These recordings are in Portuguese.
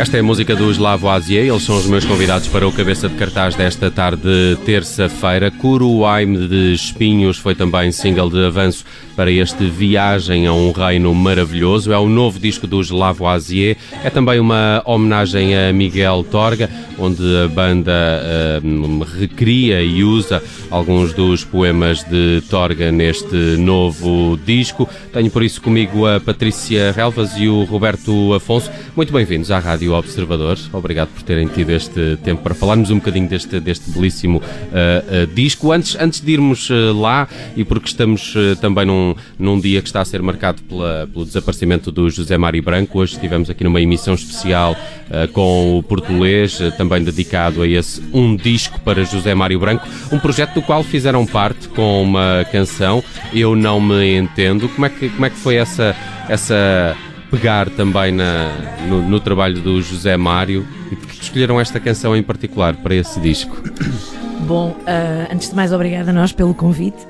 Esta é a música dos Lavoisier, eles são os meus convidados para o cabeça de cartaz desta tarde, terça-feira. Curuaime de Espinhos foi também single de avanço para este Viagem a um Reino Maravilhoso. É o novo disco dos Lavoisier, é também uma homenagem a Miguel Torga, onde a banda eh, recria e usa alguns dos poemas de Torga neste novo disco. Tenho por isso comigo a Patrícia Relvas e o Roberto Afonso. Muito bem-vindos à Rádio Observador. Obrigado por terem tido este tempo para falarmos um bocadinho deste, deste belíssimo uh, uh, disco. Antes, antes de irmos uh, lá, e porque estamos também num, num dia que está a ser marcado pela, pelo desaparecimento do José Mário Branco, hoje estivemos aqui numa emissão especial com o português, também dedicado a esse Um Disco para José Mário Branco, um projeto do qual fizeram parte com uma canção, Eu Não Me Entendo. Como é que, como é que foi essa. essa pegar também na, no, no, trabalho do José Mário e porque escolheram esta canção em particular para esse disco? Bom, uh, antes de mais, obrigada a nós pelo convite.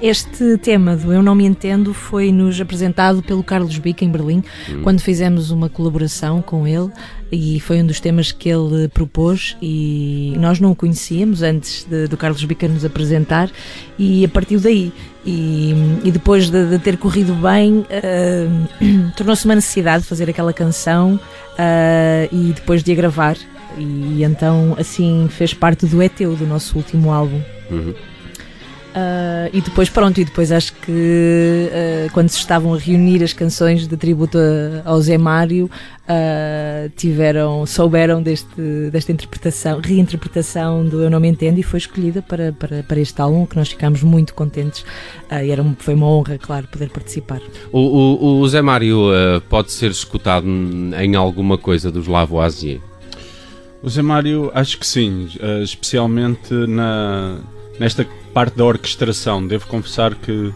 Este tema do Eu Não Me Entendo foi-nos apresentado pelo Carlos Bica em Berlim, hum. quando fizemos uma colaboração com ele e foi um dos temas que ele propôs e nós não o conhecíamos antes de, do Carlos Bica nos apresentar e a partir daí e, e depois de, de, ter corrido bem uh, tornou-se uma necessidade de fazer aquela canção uh, e depois de a gravar e então assim fez parte do ETEU do nosso último álbum uhum. Uh, e depois, pronto, e depois acho que uh, quando se estavam a reunir as canções de tributo a, ao Zé Mário, uh, tiveram, souberam deste, desta interpretação, reinterpretação do Eu Não Me Entendo e foi escolhida para, para, para este álbum, que nós ficámos muito contentes e era, foi uma honra, claro, poder participar. O, o, o Zé Mário pode ser escutado em alguma coisa dos Lavoisier? O Zé Mário, acho que sim, especialmente na, nesta parte da orquestração. Devo confessar que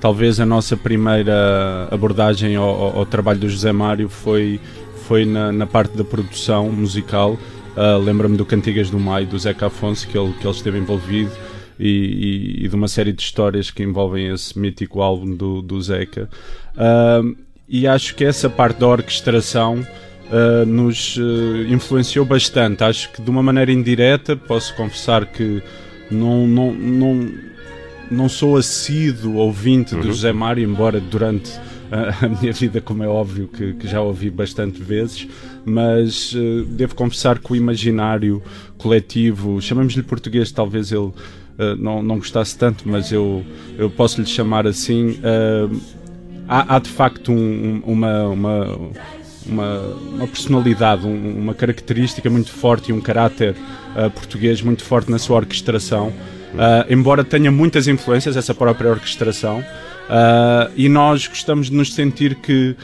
talvez a nossa primeira abordagem ao, ao, ao trabalho do José Mário foi, foi na, na parte da produção musical. Uh, Lembro-me do Cantigas do Maio, do Zeca Afonso, que ele, que ele esteve envolvido. E, e, e, de uma série de histórias que envolvem esse mítico álbum do, do Zeca. Uh, e acho que essa parte da orquestração uh, nos influenciou bastante. Acho que de uma maneira indireta, posso confessar que não, não, não, não sou assíduo ouvinte uhum. do José Mário, embora durante a, a minha vida, como é óbvio, que, que, já ouvi bastante vezes, mas uh, devo confessar que o imaginário coletivo, chamamos-lhe português, talvez ele uh, não, não gostasse tanto, mas eu, eu posso lhe chamar assim. Uh, há, há, de facto um, uma, uma uma, uma personalidade, um, uma característica muito forte e um caráter uh, português muito forte na sua orquestração, uh, embora tenha muitas influências, essa própria orquestração, uh, e nós gostamos de nos sentir que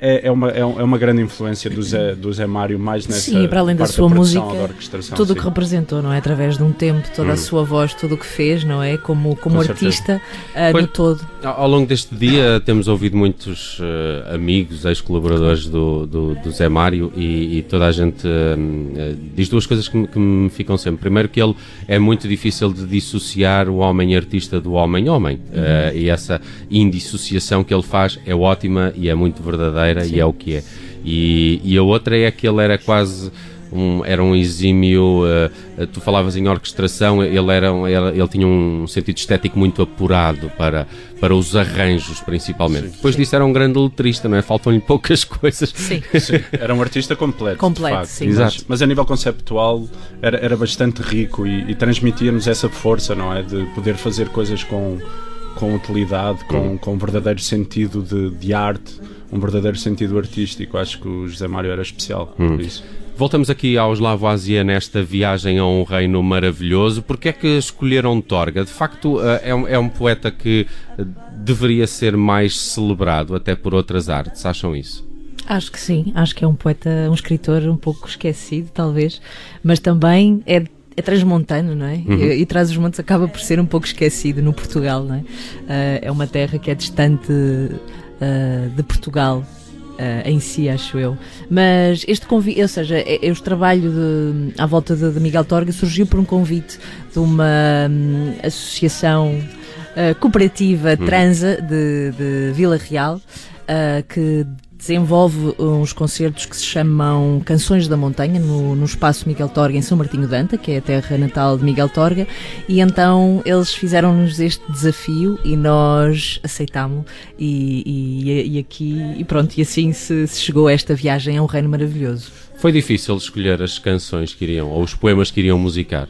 é, é, uma, é, é uma grande influência do Zé, do Zé Mário, mais nessa Sim, para além da sua produção, música, da tudo o que representou, não é? Através de um tempo, toda a sua voz, tudo o que fez, não é? Como, como Com artista ah, Pois- no todo. Ao longo deste dia temos ouvido muitos eh, amigos, ex-colaboradores do, do, do Zé Mário e, e toda a gente eh, diz duas coisas que me, que me ficam sempre. Primeiro que ele é muito difícil de dissociar o homem artista do homem homem Eh, e essa indissociação que ele faz é ótima e é muito verdadeira e é o que é. E, e a outra é que ele era quase um, era um exímio. eh, tu falavas em orquestração, ele, era, um- ele, ele tinha um sentido estético muito apurado para, para os arranjos, principalmente. Depois disso, era um grande letrista, não é? Faltam-lhe poucas coisas. Sim. Sim, era um artista completo. Completo, de facto. sim. Mas, Exato. mas a nível conceptual era, era bastante rico e, e transmitia-nos essa força, não é? De poder fazer coisas com, com utilidade, com, com um verdadeiro sentido de, de arte, um verdadeiro sentido artístico. Acho que o José Mário era especial por isso. Voltamos aqui aos Lavoisier nesta viagem a um reino maravilhoso. Porquê é que escolheram Torga? De facto, eh, é um, é um poeta que eh, deveria ser mais celebrado até por outras artes. Acham isso? Acho que sim, acho que é um poeta, um escritor um pouco esquecido, talvez, mas também é, é transmontano, não é? E, e Traz os Montes acaba por ser um pouco esquecido no Portugal, não é? Ah, é uma terra que é distante ah, de Portugal. ah, em si, acho eu. Mas este convite, ou seja, é- é- este trabalho de- à volta de, de Miguel Torga surgiu por um convite de uma hum, associação ah, cooperativa transa de, de Vila Real ah, que desenvolve uns concertos que se chamam Canções da Montanha no, no espaço Miguel Torga em São Martinho de Anta, que é a terra natal de Miguel Torga, e então eles fizeram-nos este desafio e nós aceitámo e, e, e aqui e pronto, e assim se, se chegou a esta viagem a um reino maravilhoso. Foi difícil escolher as canções que iriam, ou os poemas que iriam musicar.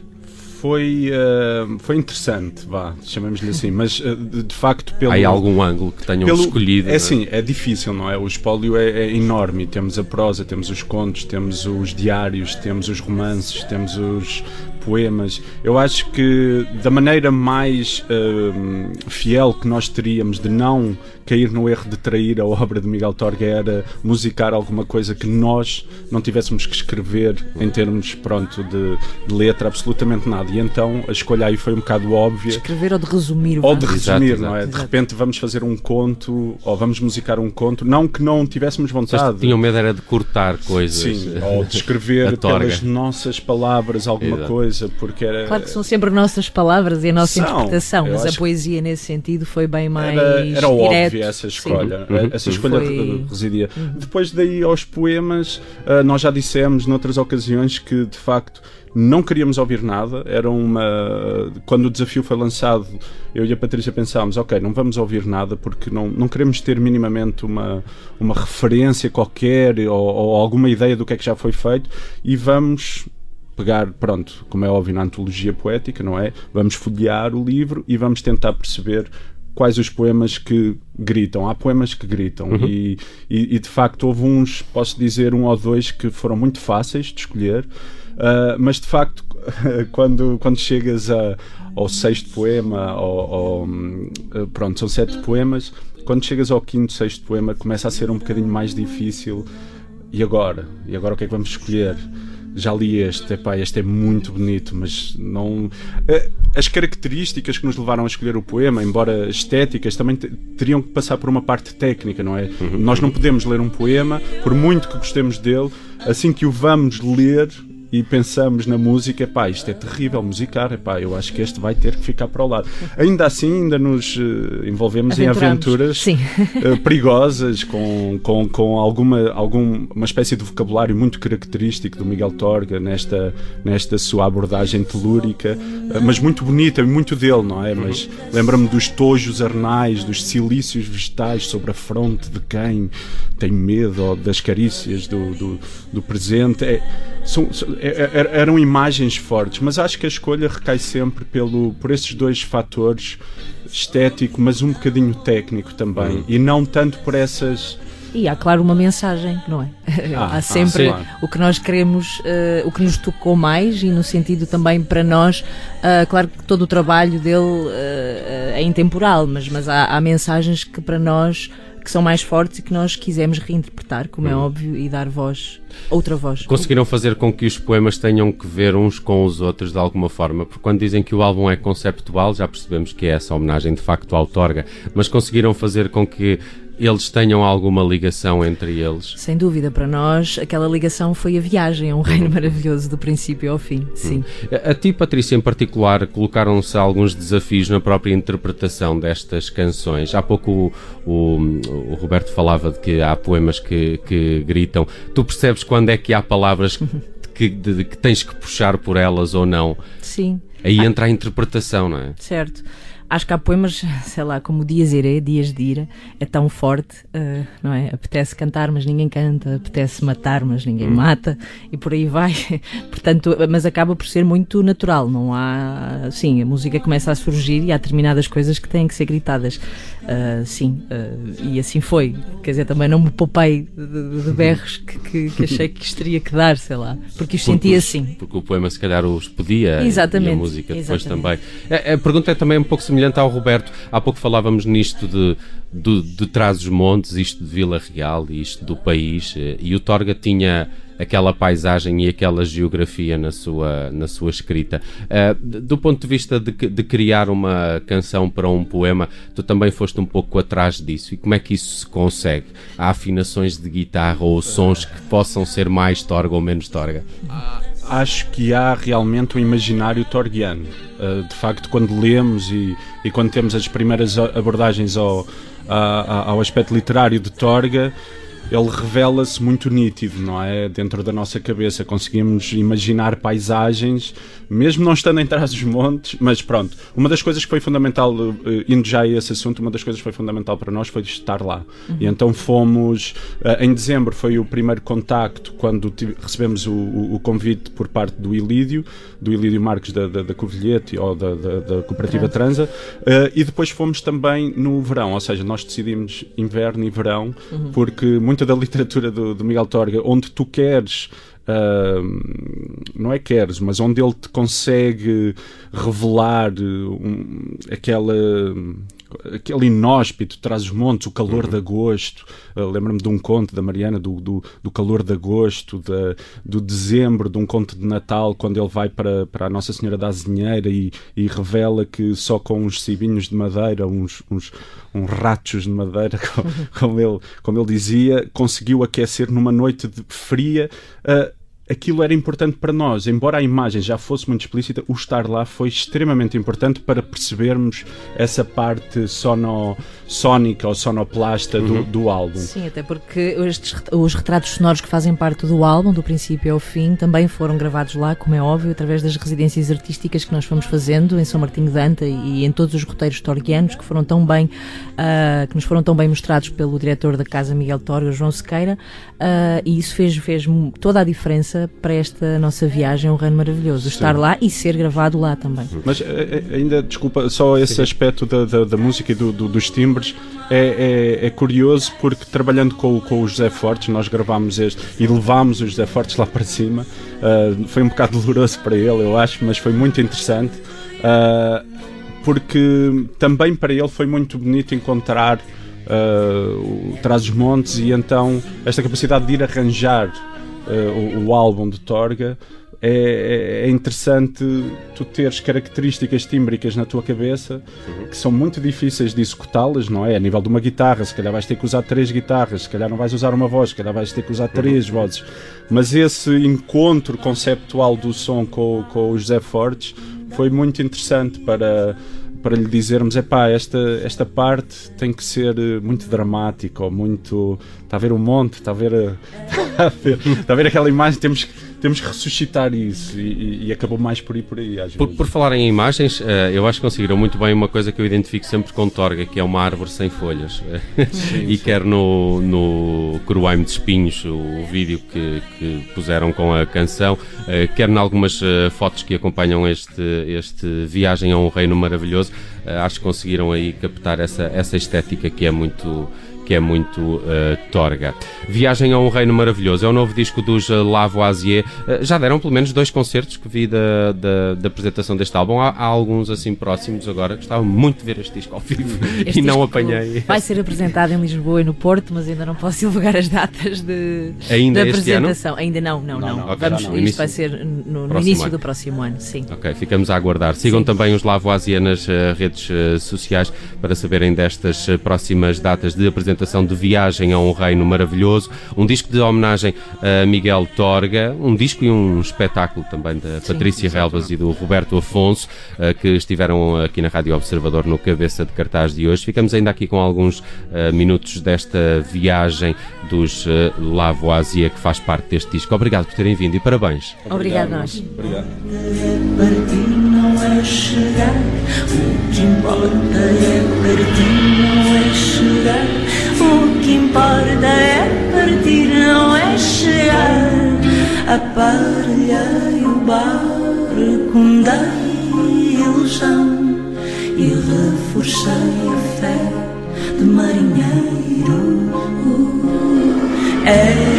Foi, eh, foi interessante, vá, chamemos-lhe assim, mas eh, de, de facto pelo... Há algum ângulo que tenham Pelo- escolhido? É assim, é difícil, não é? O espólio é, é enorme. Temos a prosa, temos os contos, temos os diários, temos os romances, temos os poemas. Eu acho que da maneira mais hum, fiel que nós teríamos de não cair no erro de trair a obra de Miguel Torga era musicar alguma coisa que nós não tivéssemos que escrever em termos, pronto, de, de letra, absolutamente nada. E então a escolha aí foi um bocado óbvia. Escrever ou de resumir o Ou de resumir, exato. não é? De Exato. repente vamos fazer um conto ou vamos musicar um conto, não que não tivéssemos Vocês vontade. tinham medo era de cortar coisas. Sim, ou de escrever pelas nossas palavras alguma Exato. coisa, porque era. Claro que são sempre nossas palavras e a nossa São. interpretação, mas a poésia nesse sentido foi bem mais Era, era óbvia essa Sim. escolha. Uhum. Essa escolha Foi- re- residia. Depois daí aos poemas, ah, nós já dissemos noutras ocasiões que de facto não queríamos ouvir nada. Era uma. Quando o desafio foi lançado, eu e a Patrícia pensámos: ok, não vamos ouvir nada porque não, não queremos ter minimamente uma, uma referência qualquer ou, ou alguma ideia do que é que já foi feito e vamos pegar, pronto, como é óbvio na antologia poética, não é? Vamos folhear o livro e vamos tentar perceber quais os poemas que gritam. Há poemas que gritam e, e, e, de facto houve uns, posso dizer, um ou dois que foram muito fáceis de escolher, ah, mas de facto quando, quando chegas a, ao sexto poema, ou, hum, pronto, são sete poemas, quando chegas ao quinto, sexto poema começa a ser um bocadinho mais difícil. E agora? E agora o que é que vamos escolher? Já li este, epá, este é muito bonito, mas não. eh, As características que nos levaram a escolher o poema, embora estéticas, também te- teriam que passar por uma parte técnica, não é? Nós não podemos ler um poema, por muito que gostemos dele, assim que o vamos ler e pensamos na música, epá, isto é terrível musicar, epá, eu acho que este vai ter que ficar para o lado. Ainda assim, ainda nos eh, envolvemos em aventuras eh, perigosas, com, com, com alguma, algum, uma espécie de vocabulário muito característico do Miguel Torga nesta, nesta sua abordagem telúrica, eh, mas muito bonita e muito dele, não é? Mas lembra-me dos tojos arnais, dos silícios vegetais sobre a fronte de quem tem medo ou das carícias do, do, do presente. É, são, são- é- é- eram imagens fortes, mas acho que a escolha recai sempre pelo, por esses dois fatores estético, mas um bocadinho técnico também, e não tanto por essas. E há, claro, uma mensagem, não é? Ah, há ah, sempre sim. o que nós queremos, eh, o que nos tocou mais e no sentido também para nós, ah, claro que todo o trabalho dele eh, é intemporal, mas, mas há, há mensagens que para nós que são mais fortes e que nós quisemos reinterpretar, como é óbvio, e dar voz, outra voz. Conseguiram fazer com que os poemas tenham que ver uns com os outros de alguma forma? Porque quando dizem que o álbum é conceptual, já percebemos que é essa homenagem de facto ao Torga, mas conseguiram fazer com que eles tenham alguma ligação entre eles? Sem dúvida, para nós, aquela ligação foi a viagem a um reino maravilhoso do princípio ao fim, sim. A, a ti, Patrícia, em particular, colocaram-se alguns desafios na própria interpretação destas canções. Há pouco o, o, o Roberto falava de que há poemas que, que gritam. Tu percebes quando é que há palavras que, de, de, que tens que puxar por elas ou não? Sim. Aí entra a interpretação, não é? Certo. Acho que há poemas, sei lá, como Dias Iré, Dias de Ira, é tão forte, uh, não é? Apetece cantar, mas ninguém canta, apetece matar, mas ninguém hum. mata, e por aí vai. Portanto, mas acaba por ser muito natural, não há. Sim, a música começa a surgir e há determinadas coisas que têm que ser gritadas. Uh, sim, uh, e assim foi. Quer dizer, também não me poupei de, de berros que, que, que, achei que isto teria que dar, sei lá, porque os senti assim. Porque o poema, se calhar, os podia Exatamente. e a música depois Exatamente. também. A, a pergunta é também um pouco semelhante ao Roberto. Há pouco falávamos nisto de, de, de trás os montes, isto de Vila Real isto do país, eh, e o Torga tinha aquela paisagem e aquela geografia na sua, na sua escrita. Uh, do ponto de vista de, de, criar uma canção para um poema, tu também foste um pouco atrás disso. E como é que isso se consegue? Há afinações de guitarra ou sons que possam ser mais torga ou menos torga? acho que há realmente um imaginário torguiano. Uh, de facto, quando lemos e, e, quando temos as primeiras abordagens ao, ao aspecto literário de Torga, ele revela-se muito nítido, não é? Dentro da nossa cabeça conseguimos imaginar paisagens, mesmo não estando em trás dos montes, mas pronto. Uma das coisas que foi fundamental, eh, indo já a esse assunto, uma das coisas que foi fundamental para nós foi estar lá. Uhum. E então fomos, eh, em dezembro foi o primeiro contacto, quando recebemos o, o, convite por parte do Ilídio, do Ilídio Marques da, da, da Covilhete ou da, da, da Cooperativa Transa, uh, e depois fomos também no verão, ou seja, nós decidimos inverno e verão, uhum. porque muita da literatura do, do Miguel Torga, onde tu queres Uh, não é queres, mas onde ele te consegue revelar um, aquela aquele inóspito traz os montes, o calor uhum. de agosto. Uh, Lembro-me de um conto da Mariana, do, do, do calor de agosto, de, do dezembro, de um conto de Natal, quando ele vai para, para a Nossa Senhora da Azinheira e, e revela que só com uns cibinhos de madeira, uns, uns, uns ratos de madeira, como, como, ele, como ele dizia, conseguiu aquecer numa noite de fria. Uh, aquilo era importante para nós. Embora a imagem já fosse muito explícita, o estar lá foi extremamente importante para percebermos essa parte sono, sónica ou sonoplasta uhum. do, do, álbum. Sim, até porque estes, os retratos sonoros que fazem parte do álbum, do princípio ao fim, também foram gravados lá, como é óbvio, através das residências artísticas que nós fomos fazendo em São Martinho de Anta e em todos os roteiros torguianos que foram tão bem, uh, que nos foram tão bem mostrados pelo diretor da Casa Miguel Torga, João Sequeira, uh, e isso fez, fez toda a diferença para esta nossa viagem, um reino maravilhoso. Sim. Estar lá e ser gravado lá também. Mas eh, eh, ainda, desculpa, só esse Sim. aspecto da, da, da, música e do, do, dos timbres é, é, é, curioso porque trabalhando com, com o José Fortes, nós gravámos este e levámos o José Fortes lá para cima. Uh, foi um bocado doloroso para ele, eu acho, mas foi muito interessante. Uh, porque também para ele foi muito bonito encontrar uh, o Traz os Montes e então esta capacidade de ir arranjar uh, o, o, álbum de Torga, é, é, interessante tu teres características tímbricas na tua cabeça que são muito difíceis de executá-las, não é? A nível de uma guitarra, se calhar vais ter que usar três guitarras, se calhar não vais usar uma voz, se calhar vais ter que usar três vozes. Mas esse encontro conceptual do som com, com o José Fortes foi muito interessante para para lhe dizermos, é pá, esta, esta parte tem que ser eh, muito dramática ou muito. Está a ver o monte, está a ver, está a ver, está a ver aquela imagem, temos que temos que ressuscitar isso e, e, acabou mais por aí por aí. Por, por, falar em imagens, uh, eu acho que conseguiram muito bem uma coisa que eu identifico sempre com Torga, que é uma árvore sem folhas. Sim, e sim. quer no, no Cruaime de Espinhos, o vídeo que, que puseram com a canção, uh, quer em algumas uh, fotos que acompanham este, este Viagem a um Reino Maravilhoso, acho que conseguiram aí captar essa, essa estética que é muito que é muito uh, torga. Viagem a um Reino Maravilhoso é o novo disco dos uh, Lavoisier. Uh, já deram pelo menos dois concertos que vi da, da, da apresentação deste álbum. Há, há, alguns assim próximos agora. Gostava muito de ver este disco ao vivo este e não apanhei. Vai ser apresentado em Lisboa e no Porto, mas ainda não posso divulgar as datas de, ainda de apresentação. Ainda não, não, não. não. não. Okay, Vamos, não. Isto início, vai ser no, no início ano. do próximo ano, sim. Ok, ficamos a aguardar. Sigam sim. também os Lavoisier nas redes sociais para saberem destas próximas datas de apresentação de viagem a um reino maravilhoso, um disco de homenagem a Miguel Torga, um disco e um espetáculo também da Sim, Patrícia Relvas e do Roberto Afonso, uh, que estiveram aqui na Rádio Observador no cabeça de cartaz de hoje. Ficamos ainda aqui com alguns uh, minutos desta viagem dos uh, Lavoisier que faz parte deste disco. Obrigado por terem vindo e parabéns. Obrigado, nós. Obrigado. O que importa é partir, não é chegar. Aparelhei o barco da ilusão e reforcei a fé de marinheiro. Era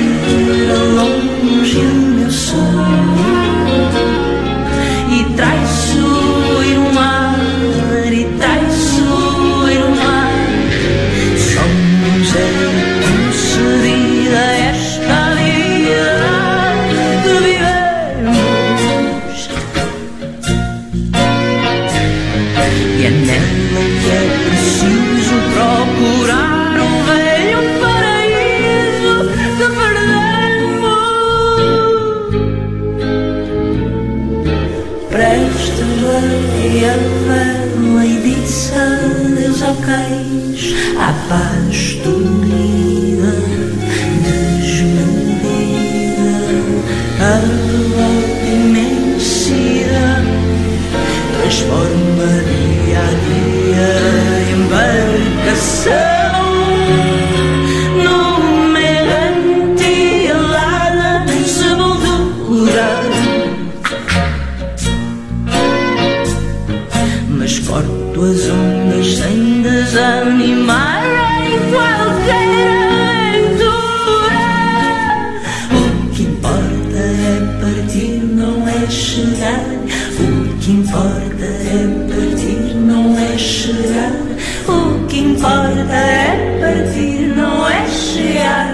mas corto as ondas sem desanimar em qualquer aventura. O que importa é partir, não é chegar. O que importa é partir, não é chegar. O que importa é partir, não é chegar.